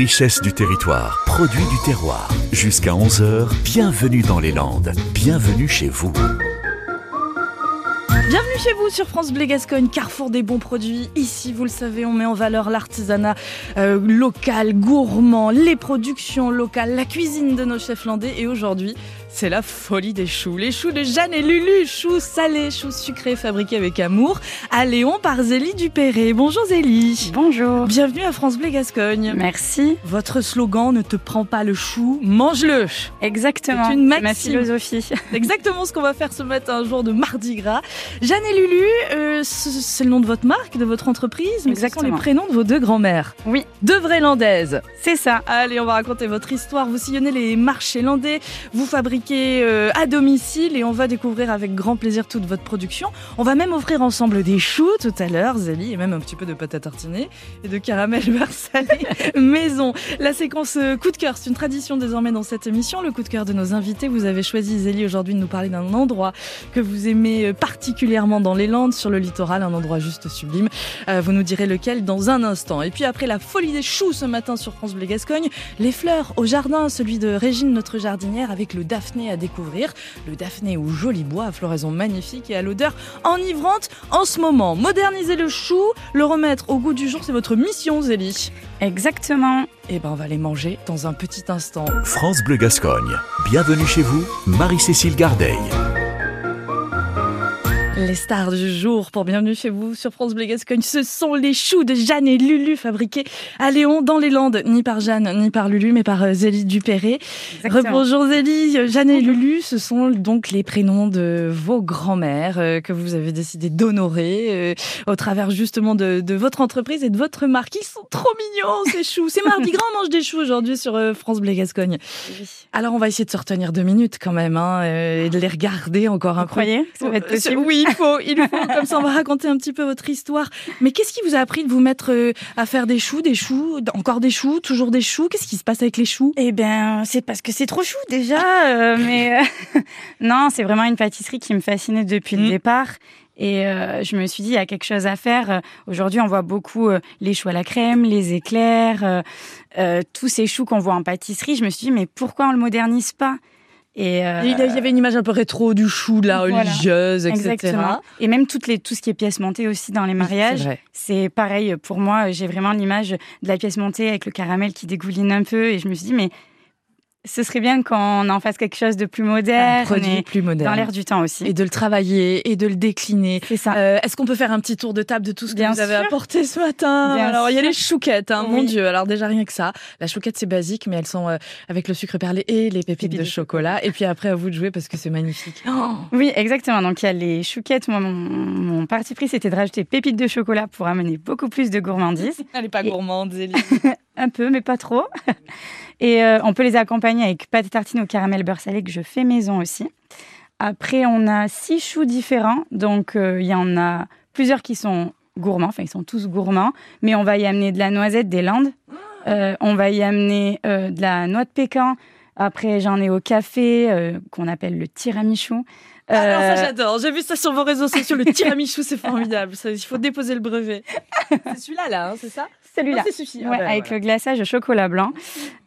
richesses du territoire, produits du terroir. Jusqu'à 11h, bienvenue dans les Landes. Bienvenue chez vous. Bienvenue chez vous sur France Bleu Gascogne, carrefour des bons produits. Ici, vous le savez, on met en valeur l'artisanat euh, local, gourmand, les productions locales, la cuisine de nos chefs landais. Et aujourd'hui, c'est la folie des choux. Les choux de Jeanne et Lulu, choux salés, choux sucrés fabriqués avec amour, à Léon par Zélie Dupéré. Bonjour Zélie. Bonjour. Bienvenue à France Bleu Gascogne. Merci. Votre slogan ne te prend pas le chou, mange-le. Exactement. C'est une ma maxime. philosophie. C'est exactement ce qu'on va faire ce matin, un jour de mardi gras. Jeanne et Lulu, euh, c'est le nom de votre marque, de votre entreprise, mais ce sont Exactement. les prénoms de vos deux grands-mères. Oui, Deux vraies landaises. c'est ça. Allez, on va raconter votre histoire. Vous sillonnez les marchés landais, vous fabriquez euh, à domicile et on va découvrir avec grand plaisir toute votre production. On va même offrir ensemble des choux tout à l'heure, Zélie, et même un petit peu de pâte à tartiner et de caramel beurre salé maison. La séquence euh, coup de cœur, c'est une tradition désormais dans cette émission. Le coup de cœur de nos invités. Vous avez choisi, Zélie, aujourd'hui de nous parler d'un endroit que vous aimez euh, particulièrement dans les Landes, sur le littoral, un endroit juste sublime. Vous nous direz lequel dans un instant. Et puis après la folie des choux ce matin sur France Bleu Gascogne, les fleurs au jardin, celui de Régine, notre jardinière, avec le daphné à découvrir. Le daphné au joli bois, à floraison magnifique et à l'odeur enivrante en ce moment. Moderniser le chou, le remettre au goût du jour, c'est votre mission, Zélie. Exactement. Et ben, on va les manger dans un petit instant. France Bleu Gascogne. Bienvenue chez vous, Marie-Cécile Gardeil. Les stars du jour. Pour bienvenue chez vous sur France Bleu Gascogne, ce sont les choux de Jeanne et Lulu fabriqués à Léon dans les Landes, ni par Jeanne ni par Lulu mais par euh, Zélie Dupéré. Rebonjour Zélie, Jeanne et Lulu, ce sont donc les prénoms de vos grands-mères euh, que vous avez décidé d'honorer euh, au travers justement de, de votre entreprise et de votre marque. Ils sont trop mignons ces choux. C'est mardi gras, on mange des choux aujourd'hui sur France Bleu Gascogne. Alors on va essayer de se retenir deux minutes quand même hein, et de les regarder encore un Vous croyez que ça va être c'est- possible? Oui, il faut, il faut. Comme ça, on va raconter un petit peu votre histoire. Mais qu'est-ce qui vous a appris de vous mettre euh, à faire des choux, des choux, encore des choux, toujours des choux? Qu'est-ce qui se passe avec les choux? Eh ben, c'est parce que c'est trop chou déjà, euh, mais euh, non, c'est vraiment une pâtisserie qui me fascinait depuis Mm. le départ. Et euh, je me suis dit, il y a quelque chose à faire. Aujourd'hui, on voit beaucoup euh, les choux à la crème, les éclairs, euh, tous ces choux qu'on voit en pâtisserie. Je me suis dit, mais pourquoi on le modernise pas? Et euh, Il y avait une image un peu rétro du chou, de la Voilà. religieuse, etc. Exactement. Et même toutes les, tout ce qui est pièces montées aussi dans les mariages. C'est pareil pour moi. J'ai vraiment l'image de la pièce montée avec le caramel qui dégouline un peu. Et je me suis dit, mais ce serait bien qu'on en fasse quelque chose de plus Un moderne produit et plus moderne. dans l'air du temps aussi. Et de le travailler et de le décliner. C'est ça. Euh, Est-ce qu'on peut faire un petit tour de table de tout ce que Bien vous avez sûr. apporté ce matin Bien Alors, il y a les chouquettes, hein, mon. Dieu. Alors, déjà, rien que ça. La chouquette, c'est basique, mais elles sont euh, avec le sucre perlé et les pépites Pépites de chocolat. Et puis après, à vous de jouer parce que c'est magnifique. Oh Oui, exactement. Donc il y a les chouquettes. Moi, mon, mon parti pris, c'était de rajouter pépites de chocolat pour amener beaucoup plus de gourmandise. Elle est pas Et- gourmande, Zélie. un peu, mais pas trop. Et euh, on peut les accompagner avec pâte tartine au caramel beurre salé que je fais maison aussi. Après, on a six choux différents. Donc, euh, il y en a plusieurs qui sont gourmands. Enfin, ils sont tous gourmands. Mais on va y amener de la noisette des Landes. Euh, on va y amener de la noix de pécan. Après, j'en ai au café, qu'on appelle le tiramisu. Alors ça Euh, j'adore, j'ai vu ça sur vos réseaux sociaux, le tiramisu c'est formidable, Ça, il faut déposer le brevet. C'est celui-là là, hein, c'est ça? Celui-là. Ah, c'est celui-ci. Ouais, avec le glaçage au chocolat blanc.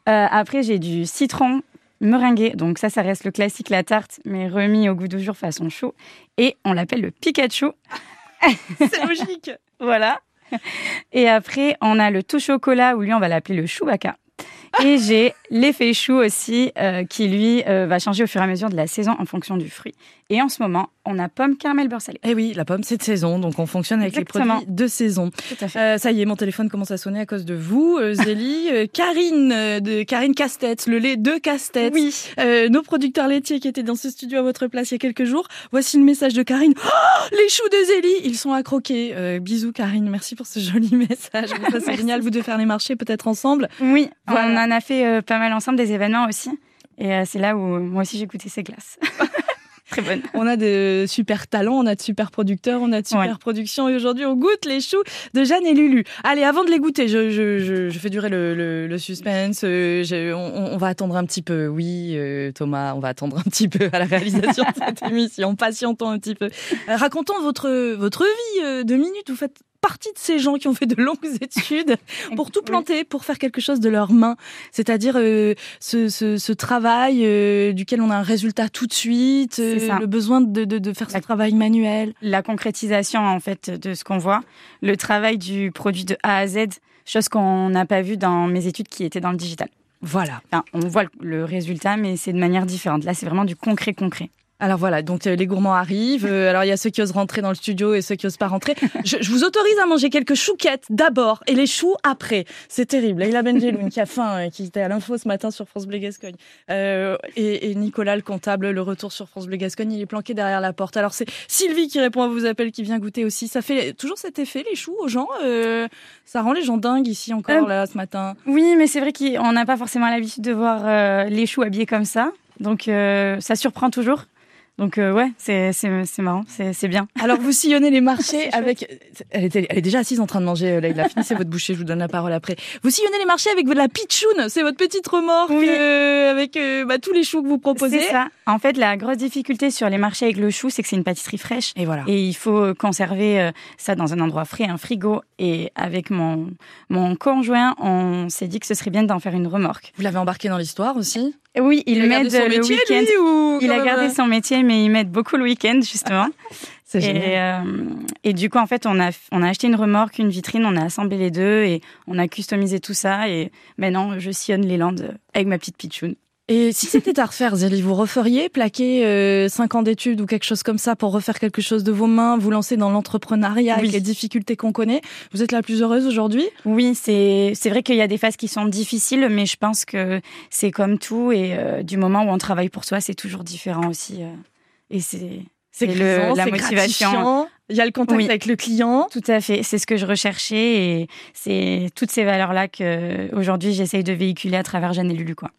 Euh, après, j'ai du citron meringué. Donc ça, ça reste le classique, la tarte, mais remis au goût du jour façon chaud. Et on l'appelle le Pikachu. C'est logique. Voilà. Et après, on a le tout chocolat, où lui, on va l'appeler le Chewbacca. Et j'ai l'effet chou aussi, euh, qui lui euh, va changer au fur et à mesure de la saison en fonction du fruit. Et en ce moment, on a pomme caramel beurre salé. Eh oui, la pomme c'est de saison, donc on fonctionne avec Exactement. les produits de saison. Tout à fait. Euh, ça y est, mon téléphone commence à sonner à cause de vous, Zélie. Karine, de Karine Casse-Tête, le lait de Casse-Tête. Oui. Nos producteurs laitiers qui étaient dans ce studio à votre place il y a quelques jours. Voici le message de Karine. Oh, les choux de Zélie, ils sont à croquer. Bisous Karine, merci pour ce joli message. C'est génial, vous de faire les marchés peut-être ensemble. Oui, Voilà. on en a fait pas mal ensemble des événements aussi. Et euh, c'est là où moi aussi j'ai goûté ces glaces. Très bonne. On a de super talents, on a de super producteurs, on a de super Ouais. productions et aujourd'hui on goûte les choux de Jeanne et Lulu. Allez, avant de les goûter, je, je, je, je fais durer le, le, le suspense. euh, je- on, on va attendre un petit peu. Oui, euh, Thomas, on va attendre un petit peu à la réalisation de cette émission. Patientons un petit peu. Euh, racontons votre, votre vie, euh, deux minutes. Vous faites partie de ces gens qui ont fait de longues études pour tout planter, pour faire quelque chose de leurs mains. C'est-à-dire euh, ce, ce, ce, travail euh, duquel on a un résultat tout de suite, euh, le besoin de, de, de faire ce travail manuel. La concrétisation en fait de ce qu'on voit, le travail du produit de A à Z, chose qu'on n'a pas vu dans mes études qui étaient dans le digital. Voilà. on voit le résultat, mais c'est de manière différente. Là, c'est vraiment du concret concret. Alors voilà, donc euh, les gourmands arrivent. Euh, alors il y a ceux qui osent rentrer dans le studio et ceux qui osent pas rentrer. Je, vous autorise à manger quelques chouquettes d'abord et les choux après. C'est terrible. Leïla Benjeloun qui a faim, et qui était à l'info ce matin sur France Bleu Gascogne. Euh, et, Nicolas le comptable, le retour sur France Bleu Gascogne, il est planqué derrière la porte. Alors c'est Sylvie qui répond à vos appels, qui vient goûter aussi. Ça fait toujours cet effet les choux aux gens. ça rend les gens dingues ici encore là ce matin. Oui, mais c'est vrai qu'on n'a pas forcément l'habitude de voir les choux habillés comme ça. Donc ça surprend toujours. Donc euh, ouais, c'est marrant, c'est bien. Alors vous sillonnez les marchés avec... Elle, était, elle est déjà assise en train de manger, euh, Là, Finissez votre bouchée, je vous donne la parole après. Vous sillonnez les marchés avec de la pitchoun, c'est votre petite remorque euh, avec bah, tous les choux que vous proposez. C'est ça. En fait, la grosse difficulté sur les marchés avec le chou, c'est que c'est une pâtisserie fraîche. Et voilà. Et il faut conserver ça dans un endroit frais, un frigo. Et avec mon, mon conjoint, on s'est dit que ce serait bien d'en faire une remorque. Vous l'avez embarqué dans l'histoire aussi? Oui, il, m'aide le week-end. Il a gardé son métier, mais il m'aide beaucoup le week-end, justement. C'est génial. Euh, et, du coup, en fait, on a, on a acheté une remorque, une vitrine, on a assemblé les deux et on a customisé tout ça. Et maintenant, je sillonne les Landes avec ma petite pitchoun. Et si c'était à refaire, Zélie, vous referiez plaquer euh, cinq ans d'études ou quelque chose comme ça pour refaire quelque chose de vos mains, vous lancer dans l'entrepreneuriat avec les difficultés qu'on connaît? Vous êtes la plus heureuse aujourd'hui? Oui, c'est c'est vrai qu'il y a des phases qui sont difficiles, mais je pense que c'est comme tout et euh, du moment où on travaille pour soi, c'est toujours différent aussi. Euh, et c'est c'est la motivation. Il y a le contact avec le client. Tout à fait. C'est ce que je recherchais et c'est toutes ces valeurs-là que aujourd'hui j'essaye de véhiculer à travers Jeanne et Lulu, quoi.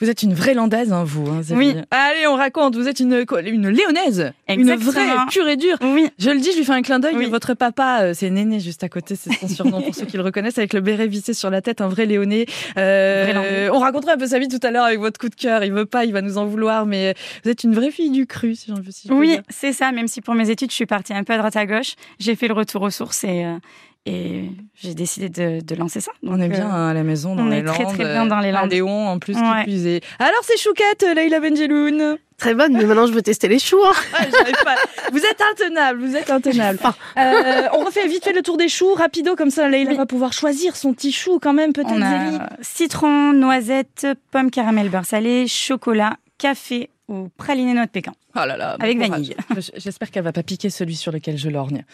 Vous êtes une vraie landaise, hein, vous. Hein, oui. Allez, on raconte. Vous êtes une, une léonaise. Une vraie pure et dure. Oui. Je le dis, je lui fais un clin d'œil. Votre papa, euh, c'est Néné juste à côté, c'est son surnom pour ceux qui le reconnaissent, avec le béret vissé sur la tête, un vrai léoné. Euh, on racontera un peu sa vie tout à l'heure avec votre coup de cœur. Il veut pas, il va nous en vouloir, mais vous êtes une vraie fille du cru, si j'en veux. Si oui, c'est ça. Même si pour mes études, je suis partie un peu à droite à gauche, j'ai fait le retour aux sources et, euh, et j'ai décidé de, de, lancer ça. on est bien euh, à la maison dans on les est très très bien dans les Landes. Léon en plus qui plus Alors c'est chouquette, Leïla Benjeloun. Très bonne, mais maintenant je veux tester les choux. Hein. pas. Vous êtes intenable, vous êtes intenable. Euh, on refait vite fait le tour des choux, rapido, comme ça Leïla va pouvoir choisir son petit chou quand même, peut-être. On a citron, noisette, pomme caramel beurre salé, chocolat, café ou praliné noix de pécan. Oh là là, avec vanille. J'espère qu'elle va pas piquer celui sur lequel je lorgne.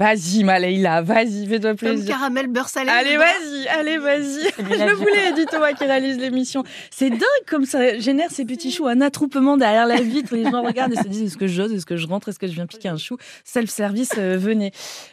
Vas-y, Maléila, vas-y, fais-toi plaisir. Comme caramel beurre salé. Allez, vas-y, allez, vas-y. Je le voulais, dit Thomas qui réalise l'émission. C'est dingue comme ça génère ces petits choux, un attroupement derrière la vitre. Les gens regardent et se disent est-ce que j'ose, est-ce que je rentre, est-ce que je viens piquer un chou? Self-service, euh, venez.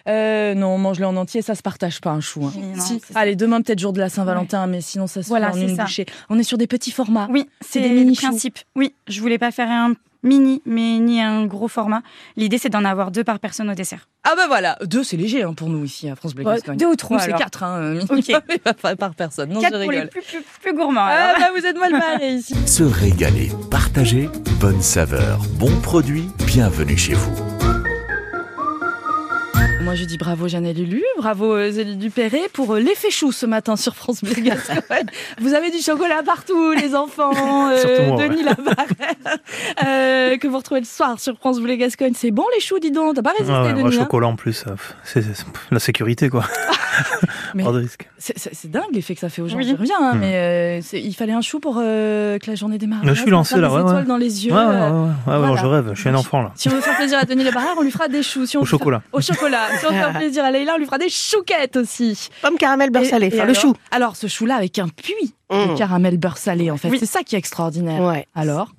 Euh, non, mange-le en entier, ça se partage pas un chou. Hein. si. Allez, demain peut-être jour de la Saint-Valentin, mais sinon ça se voilà, fait en une bouchée. On est sur des petits formats. Oui, c'est des mini principe. Oui, je voulais pas faire un mini, mais ni un gros format. L'idée, c'est d'en avoir deux par personne au dessert. Ah bah voilà, deux c'est léger hein, pour nous ici à France Bleu Deux ou trois C'est quatre hein, par personne. Non, quatre pour les plus, plus, gourmands. Ah bah vous êtes mal barrés ici. Se régaler, partager, bonne saveur, bon produit, bienvenue chez vous. Moi, je dis bravo Jeannette Lulu, bravo euh, Zélie Dupéré pour euh, l'effet chou ce matin sur France Bleu Vous avez du chocolat partout, les enfants. Euh, Denis euh, que vous retrouvez le soir sur France Bleu Gascogne. C'est bon les choux, dis donc. T'as pas résisté, ah Denis Le hein chocolat en plus, c'est la sécurité, quoi. pas de risque. C'est dingue l'effet que ça fait aux gens. Oui. reviens, hein, hmm. mais il fallait un chou pour que la journée démarre. je suis lancé là, ouais. étoiles dans les yeux. Ouais, ouais, je rêve. Je suis un enfant là. Si on veut faire plaisir à Denis Labarrère, on lui fera des choux. au chocolat. Au chocolat. Si on veut faire plaisir à Leïla, on lui fera des chouquettes aussi. Pomme caramel beurre salé, enfin le chou. Alors ce chou-là avec un puits de mmh. caramel beurre salé en fait, c'est ça qui est extraordinaire. Ouais. Alors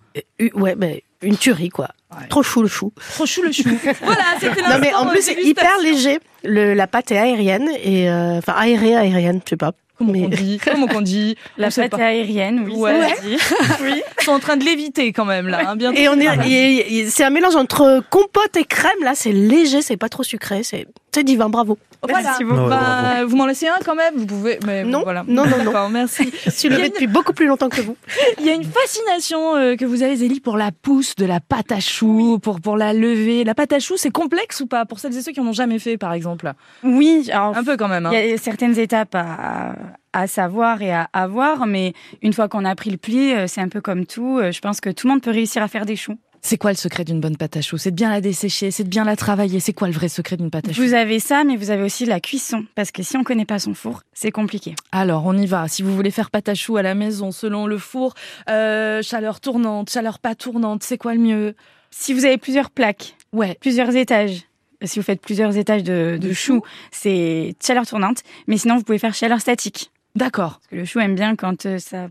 Ouais, mais une tuerie quoi. Trop chou le chou. Trop chou le chou. voilà, c'était Non mais en plus c'est hyper léger. Le, la pâte est aérienne et euh, enfin aérée aérienne, je sais pas. Comment on dit Comment on dit La pâte aérienne, oui. Ouais. oui. Ils sont en train de l'éviter quand même là. Hein, et on est, c'est un mélange entre compote et crème là. C'est léger, c'est pas trop sucré. C'est C'est divin, bravo. Voilà. Merci beaucoup. Bah, bravo. vous m'en laissez un quand même Vous pouvez. Mais Non, voilà. non, non, non. Merci. Je suis levée depuis beaucoup plus longtemps que vous. Il y a une fascination euh, que vous avez, Zélie, pour la pousse de la pâte à choux, pour, pour la lever. La pâte à choux, c'est complexe ou pas? Pour celles et ceux qui en ont jamais fait, par exemple. Oui, alors Un peu quand même. hein. il y a certaines étapes à, à savoir et à avoir, mais une fois qu'on a pris le pli, euh, c'est un peu comme tout. euh, Je pense que tout le monde peut réussir à faire des choux. C'est quoi le secret d'une bonne pâte à choux? C'est de bien la dessécher, c'est de bien la travailler. C'est quoi le vrai secret d'une pâte à choux? Vous avez ça, mais vous avez aussi la cuisson, parce que si on connaît pas son four, c'est compliqué. Alors, on y va. Si vous voulez faire pâte à choux à la maison, selon le four, euh, chaleur tournante, chaleur pas tournante, c'est quoi le mieux? Si vous avez plusieurs plaques, Ouais. plusieurs étages, si vous faites plusieurs étages de, de De choux, c'est chaleur tournante, mais sinon vous pouvez faire chaleur statique. D'accord. Parce que le chou aime bien quand euh, ça,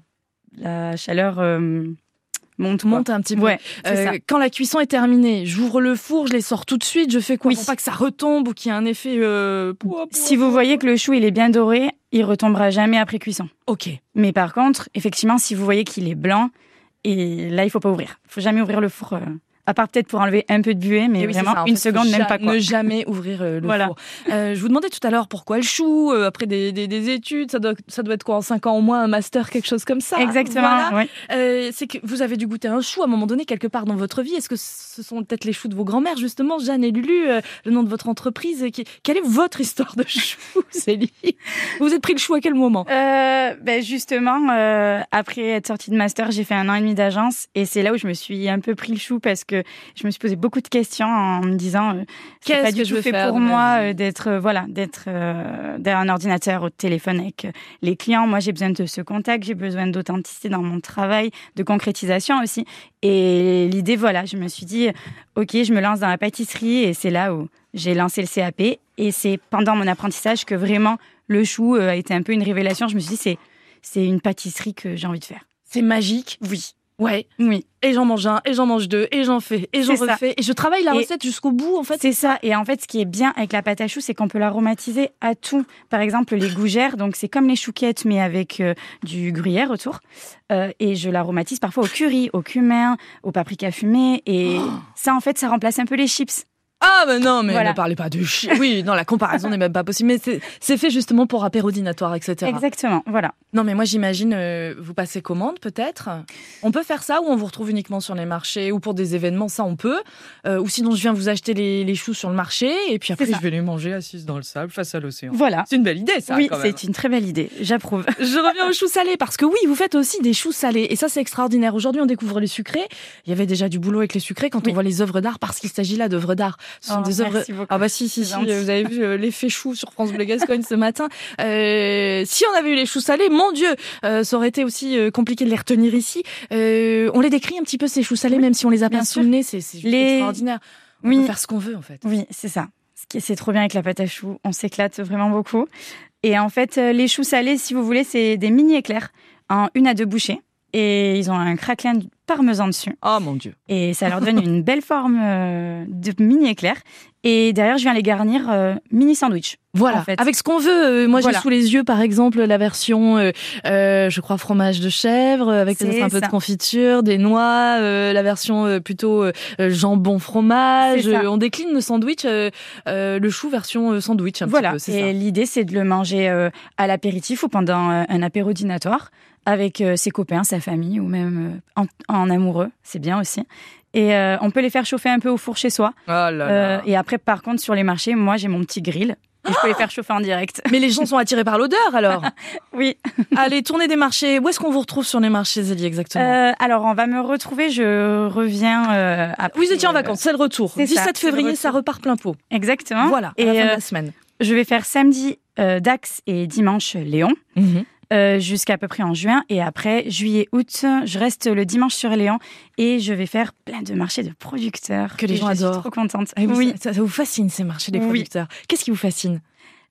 la chaleur euh, monte. Monte un petit peu. Ouais, Euh, quand la cuisson est terminée, j'ouvre le four, je les sors tout de suite. Je fais quoi? Oui. pour pas que ça retombe ou qu'il y ait un effet. euh, Si vous voyez que le chou il est bien doré, il retombera jamais après cuisson. Ok. Mais par contre, effectivement, si vous voyez qu'il est blanc, et là il faut pas ouvrir. Il faut jamais ouvrir le four. euh, à part peut-être pour enlever un peu de buée, mais Et oui, vraiment ça, une fait, seconde, même pas quoi. Ne jamais ouvrir euh, le Voilà. four. Euh, je vous demandais tout à l'heure pourquoi le chou, euh, après des, des- des études, ça doit, ça doit être quoi en 5 ans au moins, un master, quelque chose comme ça? Exactement. Voilà. ouais. Euh, c'est que vous avez dû goûter un chou à un moment donné quelque part dans votre vie. Est-ce que ce sont peut-être les choux de vos grands-mères justement, Jeanne et Lulu, euh, le nom de votre entreprise qui- Quelle est votre histoire de chou, Célie? Vous vous êtes pris le chou à quel moment? Euh, ben justement, euh, après être sortie de master, j'ai fait un an et demi d'agence et c'est là où je me suis un peu pris le chou parce que je me suis posé beaucoup de questions en me disant euh, Qu'est-ce pas que du je tout veux fait pour moi euh, d'être euh, voilà d'être euh, derrière un ordinateur au téléphone avec les clients. Moi, j'ai besoin de ce contact, j'ai besoin d'authenticité dans mon travail, de concrétisation aussi. Et l'idée, voilà, je me suis dit ok, je me lance dans la pâtisserie et c'est là où j'ai lancé le CAP et c'est pendant mon apprentissage que vraiment le chou a été un peu une révélation. Je me suis dit c'est c'est une pâtisserie que j'ai envie de faire. C'est magique. Oui. Ouais. Oui, Et j'en mange un, et j'en mange deux, et j'en fais, et j'en ça. refais. Et je travaille la Et- recette jusqu'au bout, en fait. c'est ça. Et en fait, ce qui est bien avec la pâte à choux, c'est qu'on peut l'aromatiser à tout. Par exemple, les gougères, donc c'est comme les chouquettes, mais avec euh, du gruyère autour. Euh, et je l'aromatise parfois au curry, au cumin, au paprika fumé. Et ça, en fait, ça remplace un peu les chips. Ah, mais non, mais Voilà. ne parlez pas de chi. Oui, non, la comparaison n'est même pas possible. Mais c'est- fait justement pour apérodinatoire, etc. Exactement. Voilà. Non, mais moi, j'imagine, euh, vous passez commande, peut-être. On peut faire ça ou on vous retrouve uniquement sur les marchés ou pour des événements, ça, on peut. Euh, ou sinon, je viens vous acheter les, les choux sur le marché et puis après, je vais les manger assise dans le sable face à l'océan. Voilà. C'est une belle idée, ça, oui, c'est une très belle idée. J'approuve. Je reviens aux choux salés parce que oui, vous faites aussi des choux salés et ça c'est extraordinaire. Aujourd'hui, on découvre les sucrés. Il y avait déjà du boulot avec les sucrés quand Oui. on voit les œuvres d'art parce qu'il s'agit là d'œuvres d'art. Ce sont Oh, des œuvres. merci beaucoup. Ah bah si si si. Vous avez vu euh, l'effet chou sur France Bleu Gascogne ce matin. Euh, si on avait eu les choux salés, mon Dieu, euh, ça aurait été aussi euh, compliqué de les retenir ici. Euh, on les décrit un petit peu ces choux salés, même si on les a pas sous le nez, c'est Les- extraordinaire. On Oui. peut faire ce qu'on veut en fait. Oui, c'est ça. C'est trop bien avec la pâte à choux. On s'éclate vraiment beaucoup. Et en fait, euh, les choux salés, si vous voulez, c'est des mini éclairs en une à deux bouchées. Et ils ont un craquelin de parmesan dessus. Oh mon Dieu. Et ça leur donne une belle forme euh, de mini éclair. Et derrière, je viens les garnir euh, mini sandwich. Voilà, en fait. avec ce qu'on veut. Euh, moi, Voilà. j'ai sous les yeux, par exemple, la version, euh, je crois, fromage de chèvre, avec peut-être un peu de confiture, des noix, la version plutôt jambon fromage. On décline le sandwich, le chou version sandwich un voilà. petit peu, c'est Et l'idée, c'est de le manger à l'apéritif ou pendant un apéro dînatoire avec euh, ses copains, sa famille ou même euh, en, en amoureux. C'est bien aussi. Et euh, on peut les faire chauffer un peu au four chez soi. Oh là Euh, là. et après, par contre, sur les marchés, moi, j'ai mon petit grill. Et je peux les faire chauffer en direct. Mais les gens sont attirés par l'odeur alors. Oui. Allez, tournez des marchés. Où est-ce qu'on vous retrouve sur les marchés, Zélie, exactement Euh, alors, on va me retrouver. Je reviens euh, après. Vous étiez en vacances, c'est le retour. c'est 17 ça, février, retour. ça repart plein pot. Exactement. Voilà, à Et la fin de la semaine. je vais faire samedi euh, Dax et dimanche Léon. Mhm. Euh, jusqu'à peu près en juin. Et après, juillet, août, je reste le dimanche sur Léon et je vais faire plein de marchés de producteurs. Que les gens je suis adorent. trop contente. Ah oui, oui, ça, ça vous fascine ces marchés des Oui. producteurs? Qu'est-ce qui vous fascine?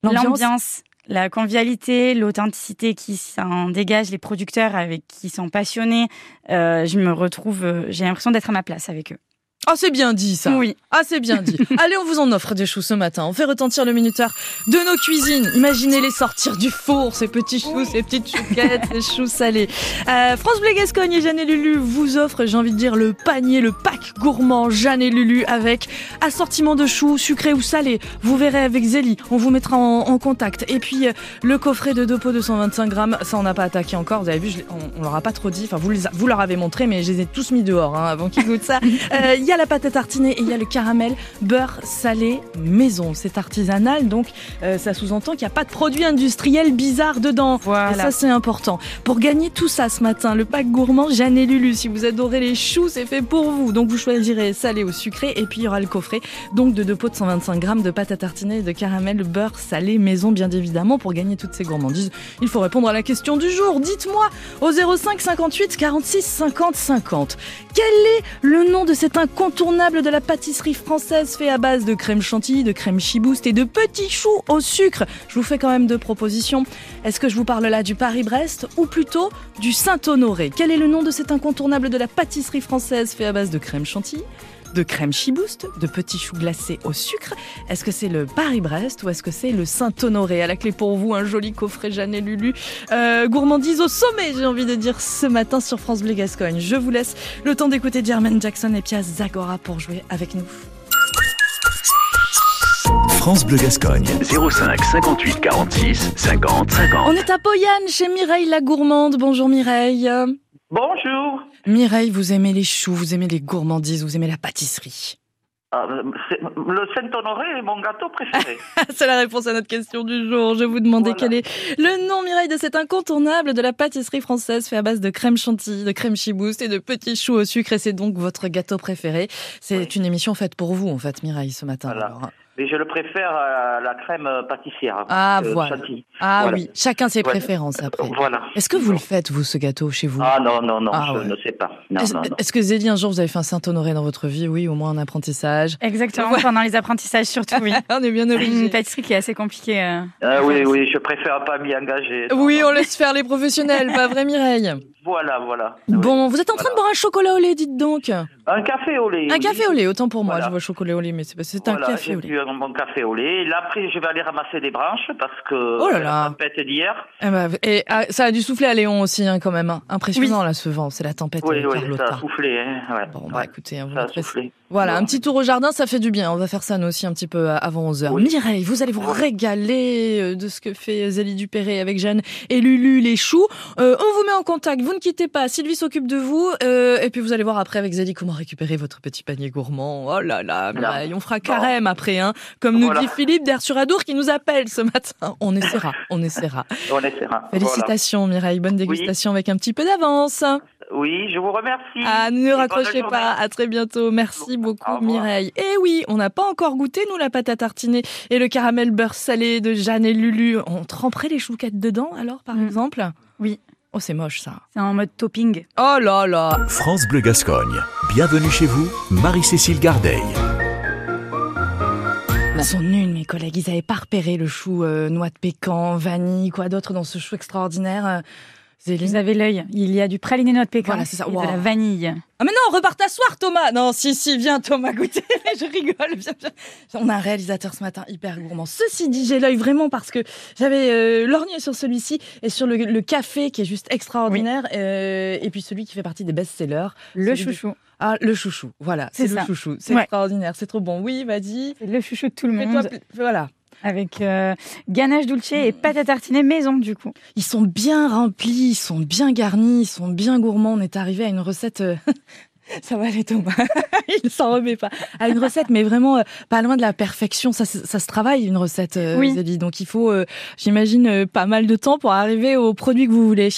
L'ambiance, la convivialité, l'authenticité qui s'en dégage, les producteurs avec qui sont passionnés. euh, je me retrouve, euh, j'ai l'impression d'être à ma place avec eux. Ah, c'est bien dit ça. Oui. Ah, c'est bien dit. Allez, on vous en offre des choux ce matin. On fait retentir le minuteur de nos cuisines. Imaginez-les sortir du four, ces petits choux, ces petites chouquettes, ces choux salés. Euh, France Bleu Gascogne et Jeanne et Lulu vous offrent, j'ai envie de dire, le panier, le pack gourmand Jeanne et Lulu avec assortiment de choux sucrés ou salés. Vous verrez avec Zélie, on vous mettra en, en contact. Et puis, euh, le coffret de deux pots de 125 grammes, ça on n'a pas attaqué encore. Vous avez vu, je on, on leur a pas trop dit. Enfin, vous, les a- vous leur avez montré, mais je les ai tous mis dehors hein, avant qu'ils goûtent ça. Euh, y a la pâte à tartiner et il y a le caramel beurre salé maison. C'est artisanal, donc euh, ça sous-entend qu'il n'y a pas de produits industriels bizarres dedans. Et Voilà. ça, c'est important. Pour gagner tout ça ce matin, le pack gourmand Jeanne et Lulu, si vous adorez les choux, c'est fait pour vous. Donc vous choisirez salé ou sucré et puis il y aura le coffret donc de deux pots de 125 grammes de pâte à tartiner et de caramel beurre salé maison, bien évidemment. Pour gagner toutes ces gourmandises, il faut répondre à la question du jour. Dites-moi au 05 58 46 50 50. Quel est le nom de cet incontournable de la pâtisserie française fait à base de crème chantilly, de crème chibouste et de petits choux au sucre Je vous fais quand même deux propositions. Est-ce que je vous parle là du Paris-Brest ou plutôt du Saint-Honoré? Quel est le nom de cet incontournable de la pâtisserie française fait à base de crème chantilly de crème chibouste, de petits choux glacés au sucre. Est-ce que c'est le Paris-Brest ou est-ce que c'est le Saint-Honoré? À la clé pour vous, un joli coffret Jeanne et Lulu. Euh, gourmandise au sommet, j'ai envie de dire, ce matin sur France Bleu Gascogne. Je vous laisse le temps d'écouter Jermaine Jackson et Pia Zagora pour jouer avec nous. France Bleu Gascogne. 05 58 46 50 50. On est à Poyane chez Mireille la gourmande. Bonjour Mireille. Bonjour. Mireille, vous aimez les choux, vous aimez les gourmandises, vous aimez la pâtisserie. Ah, le Saint-Honoré est mon gâteau préféré. C'est la réponse à notre question du jour. Je vous demandais Voilà. quel est le nom, Mireille, de cet incontournable de la pâtisserie française fait à base de crème chantilly, de crème chibouste et de petits choux au sucre. Et c'est donc votre gâteau préféré. C'est Oui. une émission faite pour vous, en fait, Mireille, ce matin. Voilà. alors. Mais je le préfère à la crème pâtissière. Ah, euh, voilà. chantilly. Ah Voilà. oui, chacun ses Voilà. préférences après. Voilà. Est-ce que vous le faites, vous, ce gâteau, chez vous? Ah non, non, non, Ah, je ouais. ne sais pas. Est-ce que Zélie, un jour, vous avez fait un Saint-Honoré dans votre vie? Oui, au moins un apprentissage. Exactement, pendant les apprentissages surtout, oui. On est bien obligé. une pâtisserie qui est assez compliquée. euh. Ah oui, oui, je préfère pas m'y engager. Oui, on laisse faire les professionnels, pas vrai, Mireille? Voilà, voilà. Bon, vous êtes en train de boire un chocolat au lait, dites donc. Un café au lait. Un café au lait, autant pour moi. Voilà. Je vois chocolat au lait, mais c'est pas- c'est Voilà, un café au lait. un bon café au lait. Et là, après, je vais aller ramasser des branches parce que Oh là la là. tempête d'hier. Eh ben, et ah, ça a dû souffler à Léon aussi, hein, quand même. hein. Impressionnant, là, ce vent. C'est la tempête Oui, oui, ça a soufflé. Hein. Ouais. Bon, bah Ouais, écoutez, hein, vous ça a soufflé. Voilà, un petit tour au jardin, ça fait du bien. On va faire ça nous aussi un petit peu euh, avant 11h. Oui. Mireille, vous allez vous régaler euh, de ce que fait Zélie Dupéré avec Jeanne et Lulu les choux. Euh, on vous met en contact, vous ne quittez pas. Sylvie s'occupe de vous. euh, et puis vous allez voir après avec Zélie comment récupérer votre petit panier gourmand. Oh là là, Mireille, on fera carême après, hein. Comme nous Voilà. dit Philippe d'Air sur Adour qui nous appelle ce matin. On essaiera, on essaiera. On essaiera. Félicitations Mireille, bonne dégustation avec un petit peu d'avance. Oui, je vous remercie. Ah, ne raccrochez pas. À très bientôt. Merci beaucoup. Mireille. Et oui, on n'a pas encore goûté, nous, la pâte à tartiner et le caramel beurre salé de Jeanne et Lulu. On tremperait les chouquettes dedans, alors, par Mm. exemple? Oui. Oh, c'est moche, ça. C'est en mode topping. Oh là là. France Bleu Gascogne. Bienvenue chez vous, Marie-Cécile Gardeil. Ils sont nuls, mes collègues. Ils avaient pas repéré le chou euh, noix de pécan, vanille, quoi d'autre dans ce chou extraordinaire. euh, Vous avez l'œil. Il y a du praliné noix de pécan Voilà, c'est ça. et Wow. de la vanille. Ah mais non, repars t'asseoir Thomas Non, si, si, viens Thomas goûter, je rigole, viens, viens. On a un réalisateur ce matin hyper gourmand. Ceci dit, j'ai l'œil vraiment parce que j'avais euh, lorgné sur celui-ci et sur le, le café qui est juste extraordinaire euh, et puis celui qui fait partie des best-sellers. Le de- chouchou. Ah, le chouchou, voilà, c'est le ça. chouchou, c'est Ouais. extraordinaire, c'est trop bon. Oui, vas-y. Le chouchou de tout le monde. Voilà. Avec euh, ganache dulce et pâte à tartiner maison, du coup. Ils sont bien remplis, ils sont bien garnis, ils sont bien gourmands. On est arrivé à une recette. euh, Ça va aller Thomas, il s'en remet pas. À une recette, mais vraiment euh, pas loin de la perfection. Ça, se- ça se travaille une recette, euh, Oui. Zélie. Donc il faut, euh, j'imagine, pas mal de temps pour arriver au produit que vous voulez.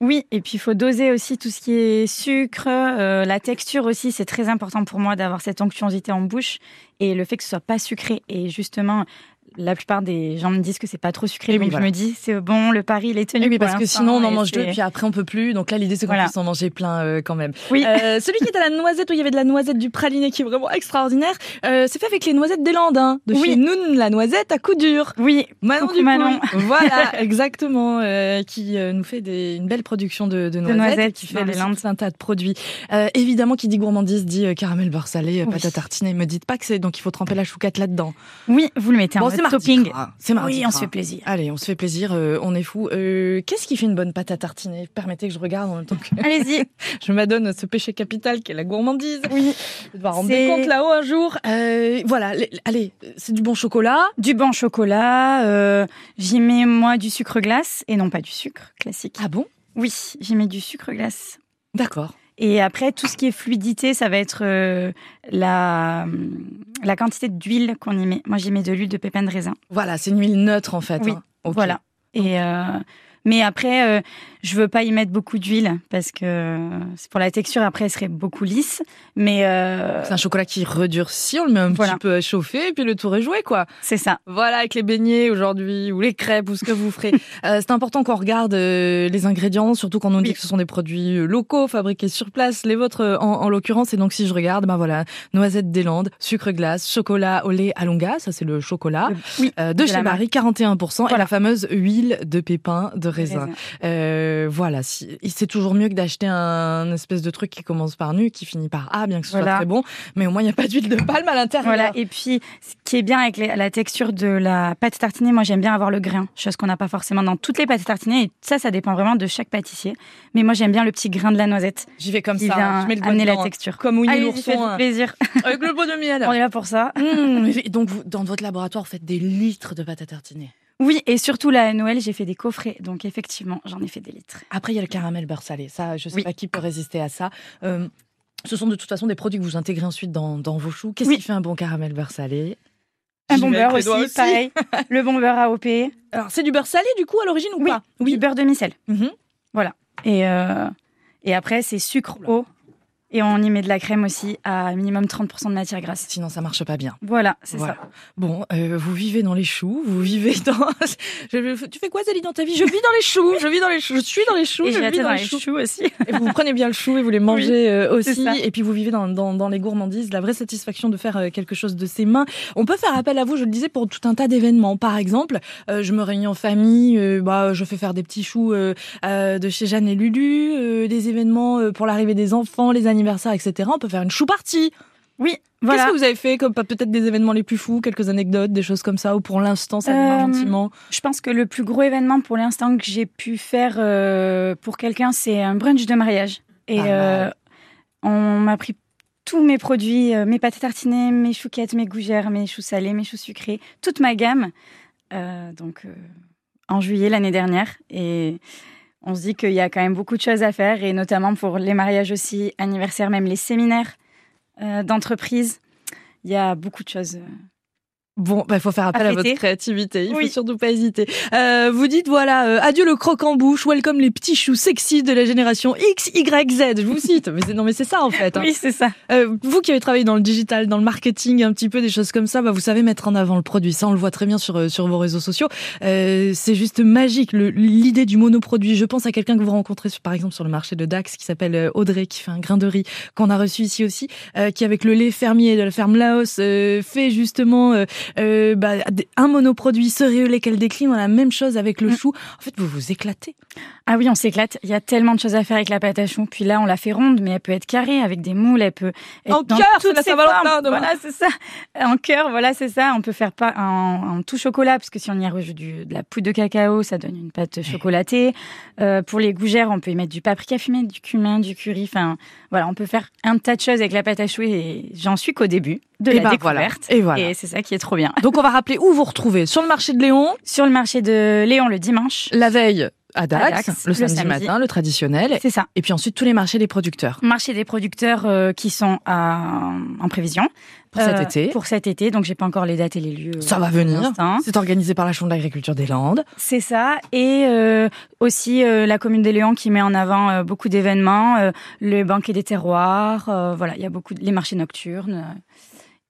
Oui, et puis il faut doser aussi tout ce qui est sucre, la texture aussi, c'est très important pour moi d'avoir cette onctuosité en bouche et le fait que ce soit pas sucré. Et justement, la plupart des gens me disent que c'est pas trop sucré, Et oui, donc voilà. je me dis c'est bon, le pari il est tenu. Oui, parce que sinon on en et mange deux, c'est- puis après on peut plus. Donc là, l'idée c'est qu'on Voilà. puisse en manger plein euh, quand même. Oui. Euh, celui qui est à la noisette, où il y avait de la noisette du praliné qui est vraiment extraordinaire, euh, c'est fait avec les noisettes des Landes, hein, de Oui. chez Noun, la noisette à coup dur. Oui, Manon Coucou Dupuy. Manon. Voilà, exactement, euh, qui euh, nous fait des, une belle production de, de noisettes, noisettes qui fait aussi Landes. un tas de produits. Euh, évidemment, qui dit gourmandise dit caramel beurre salé, Oui. pâte à tartiner. Me dites pas que c'est donc il faut tremper la chouquette là-dedans. oui, vous le mettez en Bon, mode c'est mardi topping. gras. C'est mardi Oui, on se fait plaisir. Allez, on se fait plaisir, euh, on est fou. Euh, Qu'est-ce qui fait une bonne pâte à tartiner? Permettez que je regarde en même temps que Allez-y. je m'adonne à ce péché capital qui est la gourmandise. Oui. Je vais devoir rendre comptes là-haut un jour. Euh, voilà, allez, c'est du bon chocolat. Du bon chocolat, j'y mets moi du sucre glace et non pas du sucre classique. Ah bon? Oui, j'y mets du sucre glace. D'accord. Et après, tout ce qui est fluidité, ça va être euh, la, la quantité d'huile qu'on y met. Moi, j'y mets de l'huile de pépins de raisin. Voilà, c'est une huile neutre en fait. Oui, hein. Voilà. Et euh, mais après, euh, je veux pas y mettre beaucoup d'huile parce que c'est pour la texture. Après, elle serait beaucoup lisse. Mais euh, C'est un chocolat qui redurcit, on le met un Voilà. petit peu à chauffer et puis le tour est joué quoi. c'est ça. Voilà, avec les beignets aujourd'hui ou les crêpes ou ce que vous ferez. Euh, c'est important qu'on regarde euh, les ingrédients, surtout quand on dit Oui. que ce sont des produits euh, locaux, fabriqués sur place, les vôtres euh, en, en l'occurrence. Et donc si je regarde, ben voilà, noisettes des Landes, sucre glace, chocolat au lait Alonga, ça c'est le chocolat. Euh, oui. Euh, de, de chez Marie, 41%, et Voilà. la fameuse huile de pépins de raisin. Raisin. Euh, voilà, si, c'est toujours mieux que d'acheter un espèce de truc qui commence par nu, qui finit par A, bien que ce soit très bon, mais au moins il n'y a pas d'huile de palme à l'intérieur. Voilà. Et puis, ce qui est bien avec les- la texture de la pâte tartinée, moi j'aime bien avoir le grain, chose qu'on n'a pas forcément dans toutes les pâtes tartinées. Et ça, ça dépend vraiment de chaque pâtissier. Mais moi j'aime bien le petit grain de la noisette J'y vais comme ça, je mets le amener la hein. texture. comme Winnie l'ourson, hein, plaisir. avec le pot de miel. On est là pour ça. Mmh, et donc, vous, dans votre laboratoire, vous faites des litres de pâte à tartiner. Oui, et surtout là à Noël, j'ai fait des coffrets, donc effectivement, j'en ai fait des litres. Après, il y a le caramel beurre salé. Ça, je sais Oui. pas qui peut résister à ça. Euh, ce sont de toute façon des produits que vous intégrez ensuite dans, dans vos choux. Qu'est-ce Oui. qui fait un bon caramel beurre salé? Un bon beurre aussi, pareil. le bon beurre AOP. Alors, c'est du beurre salé du coup à l'origine ou Oui, pas? du beurre demi-sel. Mhm. Et, euh, et après, c'est sucre, eau. Et on y met de la crème aussi à minimum 30% de matière grasse. Sinon, ça marche pas bien. Voilà, c'est Voilà. ça. Bon, euh, vous vivez dans les choux, vous vivez dans. Je- tu fais quoi, Zélie, dans ta vie? Je vis dans les choux, je vis dans les choux, je suis dans les choux, Et je vis dans dans les choux. choux aussi. Et vous prenez bien le chou et vous les mangez euh, aussi. Et puis vous vivez dans, dans, dans les gourmandises, la vraie satisfaction de faire euh, quelque chose de ses mains. On peut faire appel à vous, je le disais, pour tout un tas d'événements. Par exemple, euh, je me réunis en famille, bah, je fais faire des petits choux de chez Jeanne et Lulu, euh, des événements pour l'arrivée des enfants, les anniversaires, etc. On peut faire une chou party. Oui, Qu'est-ce voilà. que vous avez fait comme peut-être des événements les plus fous, quelques anecdotes, des choses comme ça, ou pour l'instant ça Euh, gentiment Je pense que le plus gros événement pour l'instant que j'ai pu faire euh, pour quelqu'un, c'est un brunch de mariage. Et euh, on m'a pris tous mes produits, euh, mes pâtes tartinées, mes chouquettes, mes gougères, mes choux salés, mes choux sucrés, toute ma gamme. Donc en juillet l'année dernière. Et on se dit qu'il y a quand même beaucoup de choses à faire, et notamment pour les mariages aussi, anniversaires, même les séminaires euh, d'entreprise. Il y a beaucoup de choses. Bon, il faut faire appel à, fêter. votre créativité. Il Oui. faut surtout pas hésiter. Euh, vous dites voilà, euh, adieu le croc en bouche, welcome les petits choux sexy de la génération X, Y, Z. Je vous cite. mais c'est- non, mais c'est ça en fait. hein. Oui, c'est ça. Euh, vous qui avez travaillé dans le digital, dans le marketing, un petit peu des choses comme ça, bah, vous savez mettre en avant le produit. Ça, on le voit très bien sur euh, sur vos réseaux sociaux. Euh, c'est juste magique l'idée du monoproduit. Je pense à quelqu'un que vous rencontrez sur, par exemple sur le marché de Dax qui s'appelle euh, Audrey, qui fait un grain de riz qu'on a reçu ici aussi, euh, qui avec le lait fermier de la ferme Laos euh, fait justement euh, bah, un monoproduit céréolé qu'elle décline. On a la même chose avec le Mm. chou. En fait, vous vous éclatez. Ah oui, on s'éclate. Il y a tellement de choses à faire avec la pâte à choux. Puis là, on la fait ronde, mais elle peut être carrée avec des moules. Elle peut être En dans cœur, toutes la ses Saint-Valentin formes. demain. Voilà, c'est ça. En cœur, voilà, c'est ça. On peut faire pas en, en tout chocolat, parce que si on y rajoute du, de la poudre de cacao, ça donne une pâte chocolatée. Euh, pour les gougères, on peut y mettre du paprika fumé, du cumin, du curry. Enfin, voilà, on peut faire un tas de choses avec la pâte à choux. Et j'en suis qu'au début de Et la bah, voilà. découverte. Et voilà. Et c'est ça qui est trop bien. Donc, on va rappeler où vous retrouvez sur le marché de Léon. Sur le marché de Léon le dimanche. La veille à Dax, Dax, le, le samedi, matin, le traditionnel. C'est ça. Et puis ensuite tous les marchés des producteurs. Marché des producteurs euh, qui sont à- en prévision. Pour cet Euh, été. Pour cet été, donc j'ai pas encore les dates et les lieux. euh, Ça va venir. C'est organisé par la Chambre d'agriculture des Landes. C'est ça. Et euh, aussi euh, la commune des Léons qui met en avant beaucoup d'événements, euh, le banquet des terroirs, euh, voilà, il y a beaucoup de, les marchés nocturnes.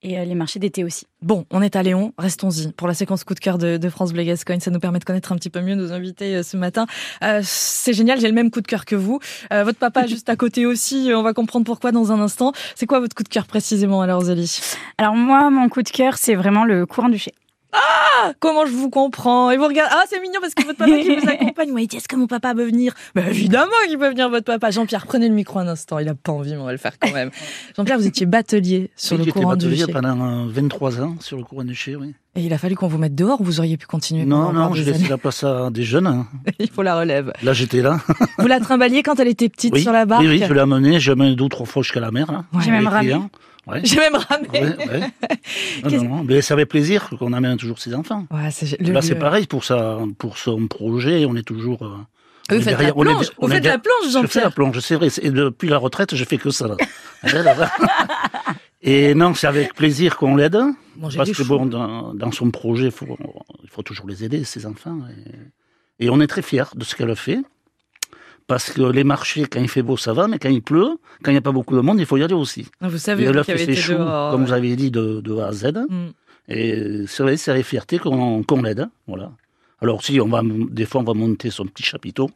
Euh, et euh, les marchés d'été aussi. Bon, on est à Léon, restons-y pour la séquence coup de cœur de, de France Bleu Gascogne. Ça nous permet de connaître un petit peu mieux nos invités euh, ce matin. Euh, c'est génial, j'ai le même coup de cœur que vous. Euh, votre papa juste à côté aussi, on va comprendre pourquoi dans un instant. C'est quoi votre coup de cœur précisément alors, Zélie? Alors moi, mon coup de cœur, c'est vraiment le courant du chai. Ah, comment je vous comprends Et vous regardez, ah c'est mignon parce que votre papa qui vous accompagne. Moi, il dit est-ce que mon papa peut venir? Ben évidemment qu'il peut venir votre papa. Jean-Pierre, prenez le micro un instant. Il a pas envie, mais on va le faire quand même. Jean-Pierre, vous étiez batelier sur Oui, le j'étais courant du batelier Cher. pendant euh, 23 ans sur le courant du Cher, oui. Et il a fallu qu'on vous mette dehors. ou Vous auriez pu continuer. Non, non, j'ai laissé la place à des jeunes. hein. Il faut la relève. Là, j'étais là. Vous la trimballiez quand elle était petite oui, sur la barque? oui, oui, je l'ai amené. J'ai amené deux ou trois fois jusqu'à la mer. J'ai même clients. Ouais. J'ai même ramé. Ouais, ouais. Non, Qu'est-ce- non, non, Mais ça fait plaisir qu'on amène toujours ses enfants. Le- Là, c'est le- pareil pour ça, pour son projet. On est toujours. euh, on Vous est faites la on est- plonge. on est faites la plonge, Je fais la Jean-Pierre. plonge, c'est vrai. Et depuis la retraite, je fais que ça. Et non, c'est avec plaisir qu'on l'aide. Parce que bon, dans, dans son projet, il faut, faut toujours les aider, ses enfants. Et, et on est très fiers de ce qu'elle fait. Parce que les marchés, quand il fait beau, ça va, mais quand il pleut, quand il n'y a pas beaucoup de monde, il faut y aller aussi. Vous Et savez, vous a qui fait ses choux, dehors. comme vous avez dit, de, de A à Z. Mm. Et c'est vrai, c'est avec fierté qu'on qu'on l'aide. Voilà. Alors si, on va, des fois, on va monter son petit chapiteau.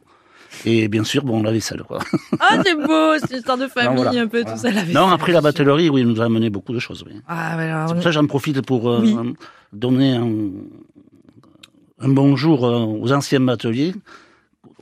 Et bien sûr, bon, la vaisselle, quoi. Ah, c'est beau, cette histoire de famille, voilà. un peu, Voilà. tout ça. la Non, vaisselle. après la batellerie, oui, il nous a amené beaucoup de choses. Oui. Ah, alors, C'est pour ça que j'en profite pour euh, Oui. donner un, un bonjour euh, aux anciens bateliers.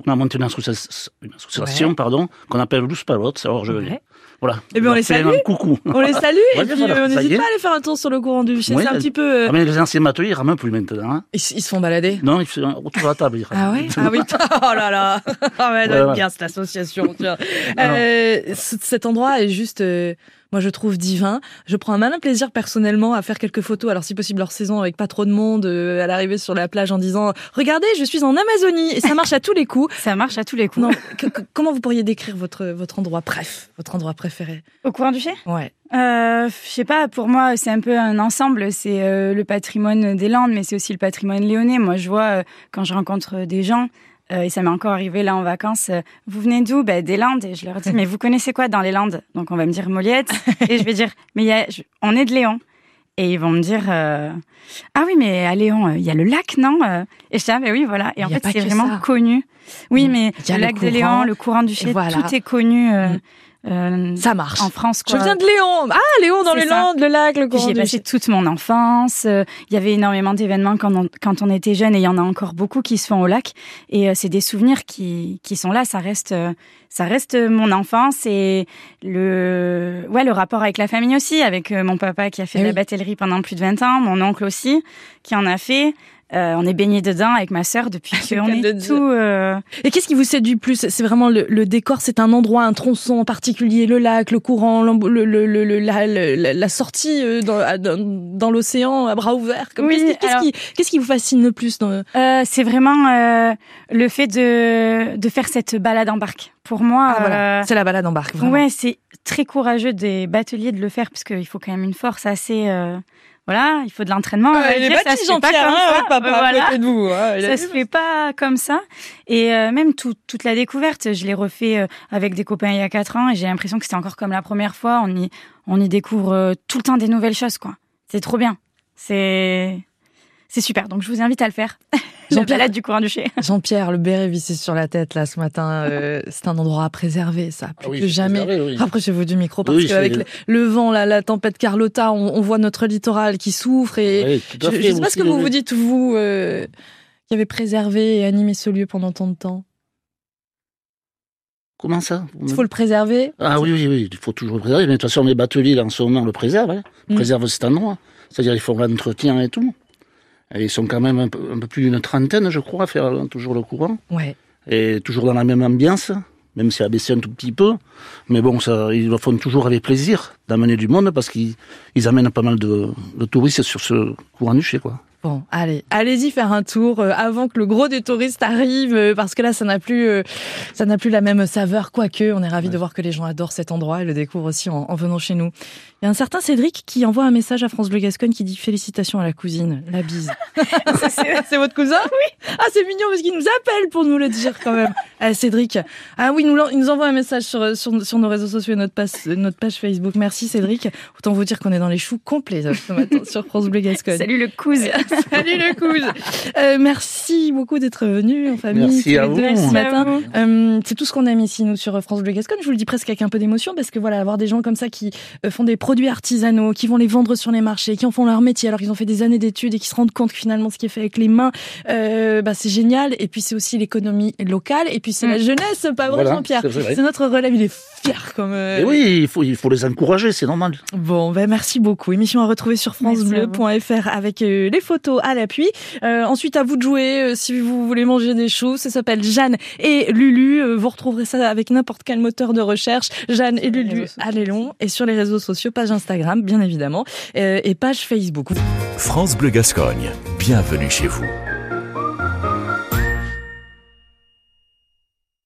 On a monté une, associa- une association, Ouais. pardon, qu'on appelle Loose Palotte. Alors je, Ouais. voilà. Eh bien, on les salue. Un coucou. On les salue et puis voilà, euh, on n'hésite pas à aller faire un tour sur le courant du Cher. Oui, c'est un petit peu. euh, Ah, mais les anciens bateliers, ils rament plus maintenant. Hein. ils, ils se font balader. Non, ils sont autour de la table. ils Ah ouais? Ah oui. Oh là là. Ah doit Ouais, être ouais. bien cette association. tiens. Euh, cet endroit est juste, euh, moi je trouve divin. Je prends un malin plaisir personnellement à faire quelques photos. Alors si possible hors saison avec pas trop de monde, euh, à l'arrivée sur la plage en disant regardez, je suis en Amazonie et ça marche à tous les coups. Ça marche à tous les coups. Non, que- que- comment vous pourriez décrire votre votre endroit bref, votre endroit préféré? Au courant du chai Ouais. Euh, je sais pas, pour moi, c'est un peu un ensemble. C'est euh, le patrimoine des Landes, mais c'est aussi le patrimoine lyonnais. Moi, je vois euh, quand je rencontre des gens, et ça m'est encore arrivé là en vacances, euh, vous venez d'où? Ben, Des Landes. Et je leur dis, mais vous connaissez quoi dans les Landes? Donc on va me dire Moliette. et je vais dire, mais y a- je- on est de Léon. Et ils vont me dire, euh, ah oui, mais à Léon, euh, il y a le lac, non? Euh, Et je dis, ah ben oui, voilà. Et en fait, c'est vraiment ça. connu. Oui, Mm. mais le le lac de courant, Léon, le courant du voilà. tout est connu. euh, Mm. Euh, Ça marche. en France, Je quoi. viens de Léon. Ah, Léon dans les. Landes, le lac, le Puis courant J'y ai du passé toute mon enfance. euh, Il y avait énormément d'événements quand on, quand on était jeune et il y en a encore beaucoup qui se font au lac. Et euh, c'est des souvenirs qui, qui sont là. Ça reste, euh, ça reste mon enfance et le, ouais, le rapport avec la famille aussi, avec mon papa qui a fait Eh de la oui. batellerie pendant plus de 20 ans, mon oncle aussi qui en a fait. Euh, on est baigné dedans avec ma sœur depuis qu'on de est dire. tout. euh, Et qu'est-ce qui vous séduit le plus? C'est vraiment le, le décor, c'est un endroit, un tronçon en particulier, le lac, le courant, le, le, le- le- la, la- la sortie euh, dans, dans, dans l'océan à bras ouverts. Comme- Oui, qu'est-ce, qui, qu'est-ce alors- qui- qu'est-ce qui vous fascine le plus dans... Euh, c'est vraiment euh, le fait de, de faire cette balade en barque. Pour moi, Ah, voilà. euh, C'est la balade en barque, vraiment. ouais, c'est très courageux des bateliers de le faire parce qu'il faut quand même une force assez. Euh, voilà, il faut de l'entraînement. Ah, il est pas Jean-Pierre, comme hein, papa, Voilà. vous. hein, Ça se fait pas comme ça. Et euh, même tout- toute la découverte, je l'ai refait euh, avec des copains il y a quatre ans et j'ai l'impression que c'était encore comme la première fois. On y, on y découvre euh, tout le temps des nouvelles choses, quoi. C'est trop bien. C'est, c'est super. Donc je vous invite à le faire. Jean-Pierre. du courant du. Jean-Pierre, le béret vissé sur la tête, là, ce matin, euh, c'est un endroit à préserver, ça, plus Ah oui, que jamais. oui. Rapprochez-vous du micro, parce Oui, qu'avec le, le vent, la tempête Carlotta, on, on voit notre littoral qui souffre et, Je ne sais pas ce que vous vous dites, vous, euh, qui avez préservé et animé ce lieu pendant tant de temps. Comment ça? Il faut le préserver. Ah oui, oui, oui, il faut toujours le préserver. Mais de toute façon, les bateliers, là, en ce moment, le préservent. Hein. Ils Mm. préservent cet endroit. C'est-à-dire, ils font l'entretien et tout. Ils sont quand même un peu, un peu plus d'une trentaine, je crois, à faire toujours le courant. Ouais. Et toujours dans la même ambiance, même si ça a baissé un tout petit peu. Mais bon, ça, ils le font toujours avec plaisir d'amener du monde parce qu'ils ils amènent pas mal de, de touristes sur ce courant du quoi. Bon, allez, allez-y faire un tour euh, avant que le gros des touristes arrive, euh, parce que là, ça n'a plus, euh, ça n'a plus la même saveur. Quoique, on est ravi de voir que les gens adorent cet endroit et le découvrent aussi en, en venant chez nous. Il y a un certain Cédric qui envoie un message à France Bleu Gascogne qui dit félicitations à la cousine, la bise. c'est votre cousin? Oui. Ah, c'est mignon parce qu'il nous appelle pour nous le dire quand même. Ah, Cédric. Ah oui, il nous, il nous envoie un message sur, sur, sur nos réseaux sociaux et notre page, notre page Facebook. Merci Cédric. Autant vous dire qu'on est dans les choux complets ce matin sur France Bleu Gascogne. Salut le cousin. Salut le cousin. Euh, merci beaucoup d'être venu en famille Merci à vous. ce matin. Euh, c'est tout ce qu'on aime ici nous sur France Bleu Gascogne. Je vous le dis presque avec un peu d'émotion parce que voilà, avoir des gens comme ça qui euh, font des produits artisanaux, qui vont les vendre sur les marchés, qui en font leur métier alors qu'ils ont fait des années d'études et qui se rendent compte que finalement ce qui est fait avec les mains, euh, bah, c'est génial. Et puis c'est aussi l'économie locale et puis c'est la jeunesse, pas vrai Voilà, Jean-Pierre c'est notre relève, il est fier comme. euh, Et oui, il faut, il faut les encourager, c'est normal. Bon, ben merci beaucoup. Émission à retrouver sur francebleu.fr avec euh, les photos à l'appui. Euh, ensuite, à vous de jouer euh, si vous voulez manger des choux. Ça s'appelle Jeanne et Lulu. Euh, vous retrouverez ça avec n'importe quel moteur de recherche. Jeanne et Lulu à Lélon et sur les réseaux sociaux, page Instagram, bien évidemment, euh, et page Facebook. France Bleu Gascogne, bienvenue chez vous.